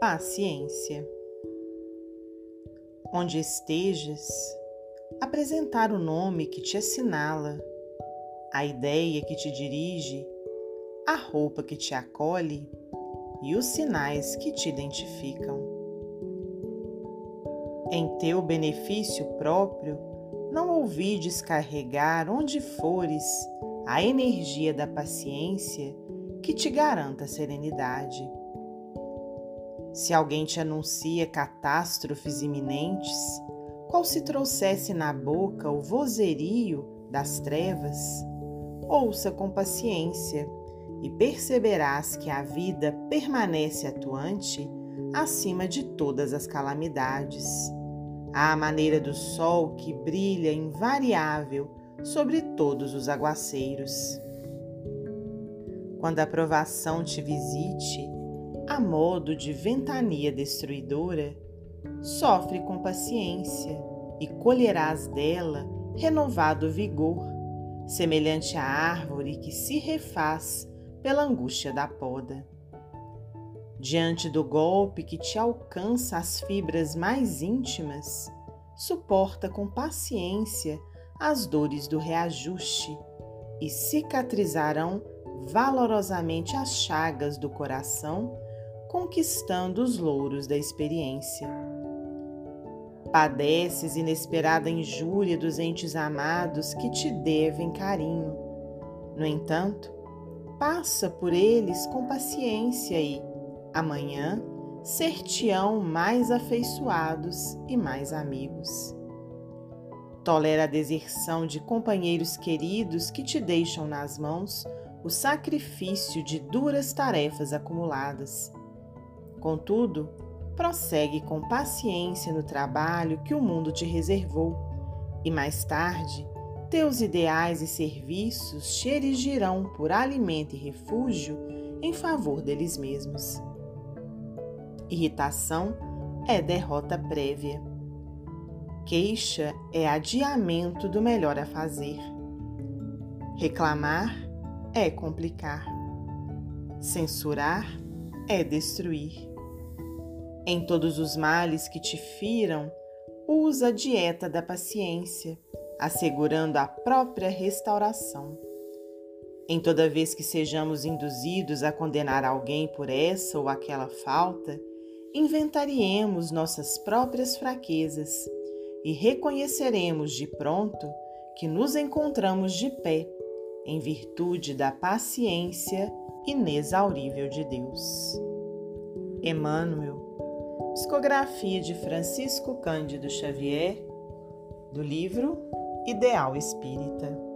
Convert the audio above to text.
Paciência. Onde estejas, apresentar o nome que te assinala, a ideia que te dirige, a roupa que te acolhe e os sinais que te identificam. Em teu benefício próprio, não ouvides carregar onde fores a energia da paciência que te garanta serenidade. Se alguém te anuncia catástrofes iminentes, qual se trouxesse na boca o vozerio das trevas, ouça com paciência e perceberás que a vida permanece atuante acima de todas as calamidades, à maneira do sol que brilha invariável sobre todos os aguaceiros. Quando a provação te visite, a modo de ventania destruidora, sofre com paciência e colherás dela renovado vigor, semelhante à árvore que se refaz pela angústia da poda. Diante do golpe que te alcança as fibras mais íntimas, suporta com paciência as dores do reajuste e cicatrizarão valorosamente as chagas do coração, conquistando os louros da experiência. Padeces inesperada injúria dos entes amados que te devem carinho. No entanto, passa por eles com paciência e, amanhã, ser-te-ão mais afeiçoados e mais amigos. Tolera a deserção de companheiros queridos que te deixam nas mãos o sacrifício de duras tarefas acumuladas. Contudo, prossegue com paciência no trabalho que o mundo te reservou, e mais tarde teus ideais e serviços te erigirão por alimento e refúgio em favor deles mesmos. Irritação é derrota prévia. Queixa é adiamento do melhor a fazer. Reclamar é complicar. Censurar é destruir. Em todos os males que te firam, usa a dieta da paciência assegurando a própria restauração. Em toda vez que sejamos induzidos a condenar alguém por essa ou aquela falta, inventariemos nossas próprias fraquezas e reconheceremos de pronto que nos encontramos de pé em virtude da paciência inexaurível de Deus. Emmanuel, psicografia de Francisco Cândido Xavier, do livro Ideal Espírita.